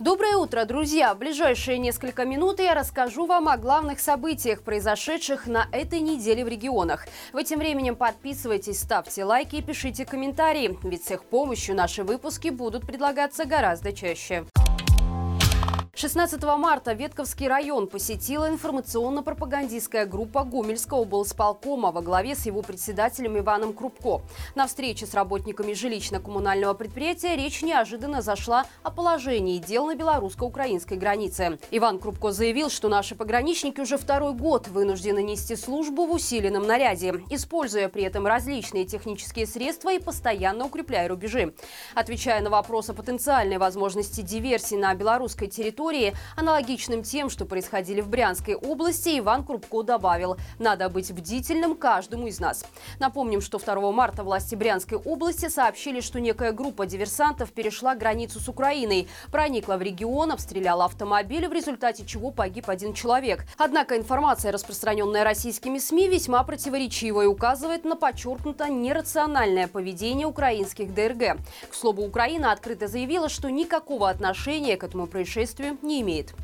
Доброе утро, друзья! В ближайшие несколько минут я расскажу вам о главных событиях, произошедших на этой неделе в регионах. В этим временем подписывайтесь, ставьте лайки и пишите комментарии, ведь с их помощью наши выпуски будут предлагаться гораздо чаще. 16 марта Ветковский район посетила информационно-пропагандистская группа Гомельского облсполкома во главе с его председателем Иваном Крупко. На встрече с работниками жилищно-коммунального предприятия речь неожиданно зашла о положении дел на белорусско-украинской границе. Иван Крупко заявил, что наши пограничники уже второй год вынуждены нести службу в усиленном наряде, используя при этом различные технические средства и постоянно укрепляя рубежи. Отвечая на вопрос о потенциальной возможности диверсии на белорусской территории, истории, аналогичным тем, что происходили в Брянской области, Иван Крупко добавил, надо быть бдительным каждому из нас. Напомним, что 2 марта власти Брянской области сообщили, что некая группа диверсантов перешла границу с Украиной, проникла в регион, обстреляла автомобиль, в результате чего погиб один человек. Однако информация, распространенная российскими СМИ, весьма противоречивая и указывает на подчеркнуто нерациональное поведение украинских ДРГ. К слову, Украина открыто заявила, что никакого отношения к этому происшествию не имеет.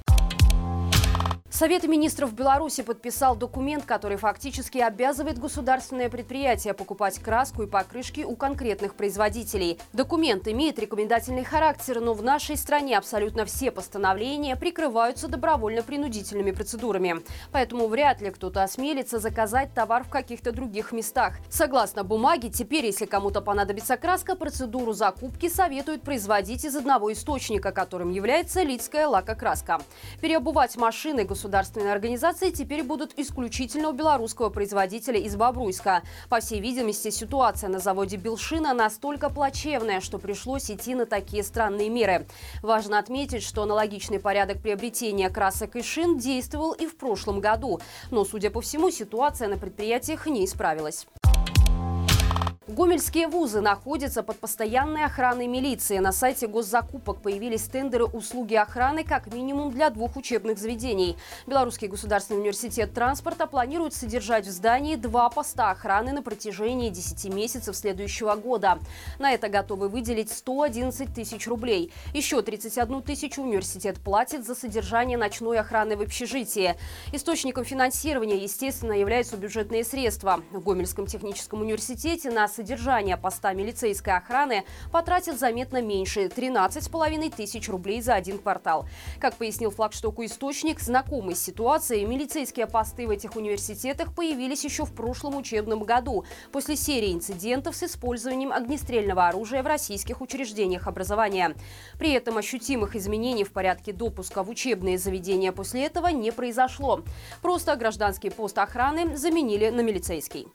Совет министров Беларуси подписал документ, который фактически обязывает государственное предприятие покупать краску и покрышки у конкретных производителей. Документ имеет рекомендательный характер, но в нашей стране абсолютно все постановления прикрываются добровольно-принудительными процедурами. Поэтому вряд ли кто-то осмелится заказать товар в каких-то других местах. Согласно бумаге, теперь, если кому-то понадобится краска, процедуру закупки советуют производить из одного источника, которым является лидская лакокраска. Переобувать машины государственные государственные организации теперь будут исключительно у белорусского производителя из Бобруйска. По всей видимости, ситуация на заводе Белшина настолько плачевная, что пришлось идти на такие странные меры. Важно отметить, что аналогичный порядок приобретения красок и шин действовал и в прошлом году. Но, судя по всему, ситуация на предприятиях не исправилась. Гомельские вузы находятся под постоянной охраной милиции. На сайте госзакупок появились тендеры услуги охраны как минимум для двух учебных заведений. Белорусский государственный университет транспорта планирует содержать в здании два поста охраны на протяжении 10 месяцев следующего года. На это готовы выделить 111 тысяч рублей. Еще 31 тысячу университет платит за содержание ночной охраны в общежитии. Источником финансирования, естественно, являются бюджетные средства. В Гомельском техническом университете на содержание поста милицейской охраны потратит заметно меньше – 13,5 тысяч рублей за один квартал. Как пояснил флагштоку источник, знакомый с ситуацией, милицейские посты в этих университетах появились еще в прошлом учебном году после серии инцидентов с использованием огнестрельного оружия в российских учреждениях образования. При этом ощутимых изменений в порядке допуска в учебные заведения после этого не произошло. Просто гражданский пост охраны заменили на милицейский.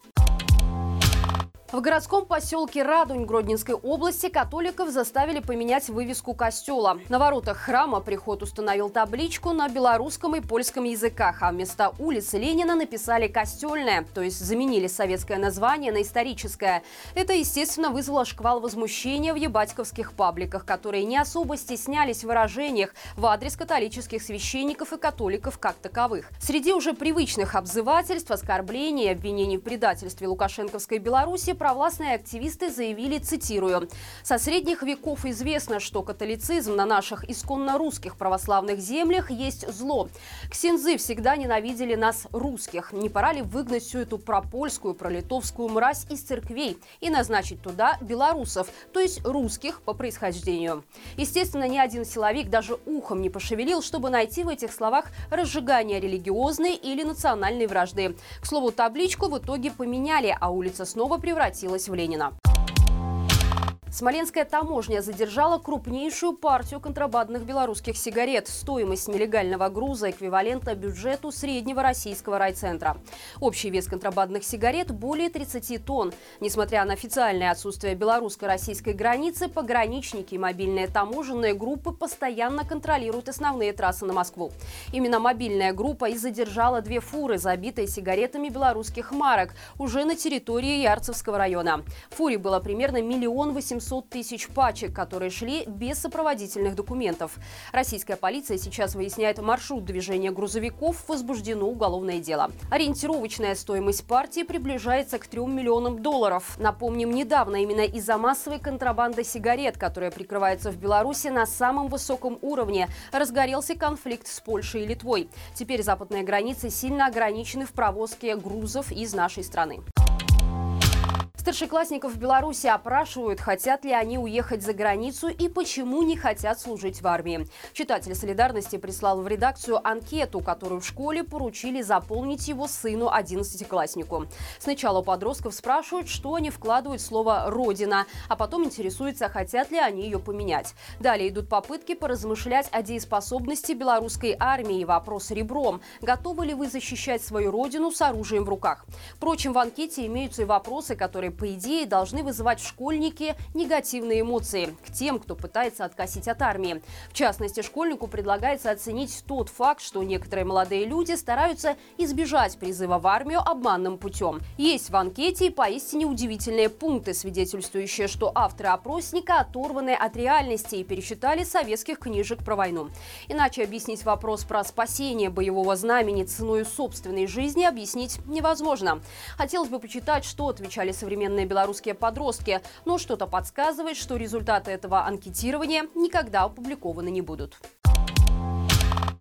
В городском поселке Радунь Гродненской области католиков заставили поменять вывеску костела. На воротах храма приход установил табличку на белорусском и польском языках, а вместо улицы Ленина написали «Костельная», то есть заменили советское название на историческое. Это, естественно, вызвало шквал возмущения в ебатьковских пабликах, которые не особо стеснялись в выражениях в адрес католических священников и католиков как таковых. Среди уже привычных обзывательств, оскорблений и обвинений в предательстве Лукашенковской Беларуси провластные активисты заявили, цитирую, «Со средних веков известно, что католицизм на наших исконно русских православных землях есть зло. Ксензы всегда ненавидели нас, русских. Не пора ли выгнать всю эту пропольскую, пролитовскую мразь из церквей и назначить туда белорусов, то есть русских по происхождению?» Естественно, ни один силовик даже ухом не пошевелил, чтобы найти в этих словах разжигание религиозной или национальной вражды. К слову, табличку в итоге поменяли, а улица снова превратилась превратилась в Ленина. Смоленская таможня задержала крупнейшую партию контрабандных белорусских сигарет. Стоимость нелегального груза эквивалентна бюджету среднего российского райцентра. Общий вес контрабандных сигарет более 30 тонн. Несмотря на официальное отсутствие белорусско-российской границы, пограничники и мобильные таможенные группы постоянно контролируют основные трассы на Москву. Именно мобильная группа и задержала две фуры, забитые сигаретами белорусских марок, уже на территории Ярцевского района. Фуре было примерно миллион восемьсот 500 тысяч пачек, которые шли без сопроводительных документов. Российская полиция сейчас выясняет маршрут движения грузовиков, возбуждено уголовное дело. Ориентировочная стоимость партии приближается к 3 миллионам долларов. Напомним, недавно именно из-за массовой контрабанды сигарет, которая прикрывается в Беларуси на самом высоком уровне, разгорелся конфликт с Польшей и Литвой. Теперь западные границы сильно ограничены в провозке грузов из нашей страны. Старшеклассников в Беларуси опрашивают, хотят ли они уехать за границу и почему не хотят служить в армии. Читатель «Солидарности» прислал в редакцию анкету, которую в школе поручили заполнить его сыну 11-класснику. Сначала подростков спрашивают, что они вкладывают в слово «родина», а потом интересуются, хотят ли они ее поменять. Далее идут попытки поразмышлять о дееспособности белорусской армии. Вопрос ребром. Готовы ли вы защищать свою родину с оружием в руках? Впрочем, в анкете имеются и вопросы, которые по идее, должны вызывать в школьнике негативные эмоции к тем, кто пытается откосить от армии. В частности, школьнику предлагается оценить тот факт, что некоторые молодые люди стараются избежать призыва в армию обманным путем. Есть в анкете и поистине удивительные пункты, свидетельствующие, что авторы опросника оторваны от реальности и пересчитали советских книжек про войну. Иначе объяснить вопрос про спасение боевого знамени ценой собственной жизни объяснить невозможно. Хотелось бы почитать, что отвечали современные современные белорусские подростки, но что-то подсказывает, что результаты этого анкетирования никогда опубликованы не будут.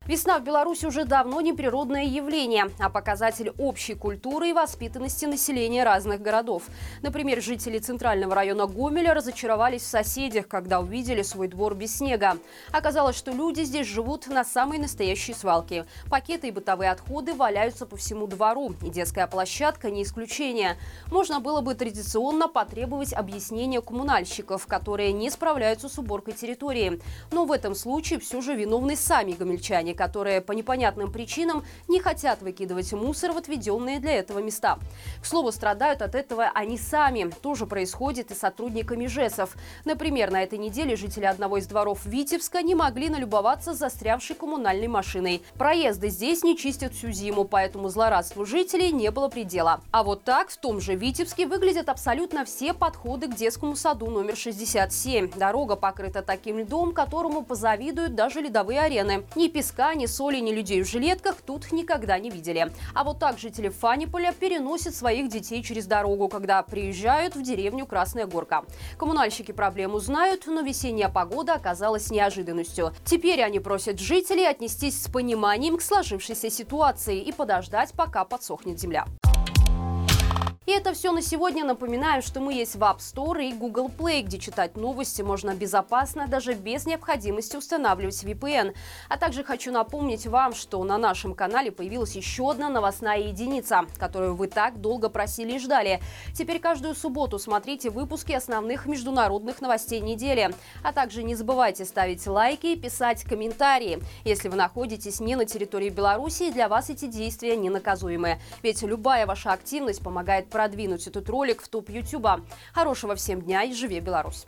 Весна в Беларуси уже давно не природное явление, а показатель общей культуры и воспитанности населения разных городов. Например, жители центрального района Гомеля разочаровались в соседях, когда увидели свой двор без снега. Оказалось, что люди здесь живут на самой настоящей свалке. Пакеты и бытовые отходы валяются по всему двору, и детская площадка не исключение. Можно было бы традиционно потребовать объяснения коммунальщиков, которые не справляются с уборкой территории. Но в этом случае все же виновны сами гомельчане, которые по непонятным причинам не хотят выкидывать мусор в отведенные для этого места. К слову, страдают от этого они сами. Тоже происходит и с сотрудниками ЖЭСов. Например, на этой неделе жители одного из дворов Витебска не могли налюбоваться застрявшей коммунальной машиной. Проезды здесь не чистят всю зиму, поэтому злорадству жителей не было предела. А вот так в том же Витебске выглядят абсолютно все подходы к детскому саду номер 67. Дорога покрыта таким льдом, которому позавидуют даже ледовые арены. Ни песка, ни соли, ни людей в жилетках тут никогда не видели. А вот так жители Фаниполя переносят своих детей через дорогу, когда приезжают в деревню Красная Горка. Коммунальщики проблему знают, но весенняя погода оказалась неожиданностью. Теперь они просят жителей отнестись с пониманием к сложившейся ситуации и подождать, пока подсохнет земля. И это все на сегодня. Напоминаю, что мы есть в App Store и Google Play, где читать новости можно безопасно, даже без необходимости устанавливать VPN. А также хочу напомнить вам, что на нашем канале появилась еще одна новостная единица, которую вы так долго просили и ждали. Теперь каждую субботу смотрите выпуски основных международных новостей недели. А также не забывайте ставить лайки и писать комментарии. Если вы находитесь не на территории Беларуси, для вас эти действия не наказуемы. Ведь любая ваша активность помогает продвинуть этот ролик в топ Ютуба. Хорошего всем дня и живи Беларусь!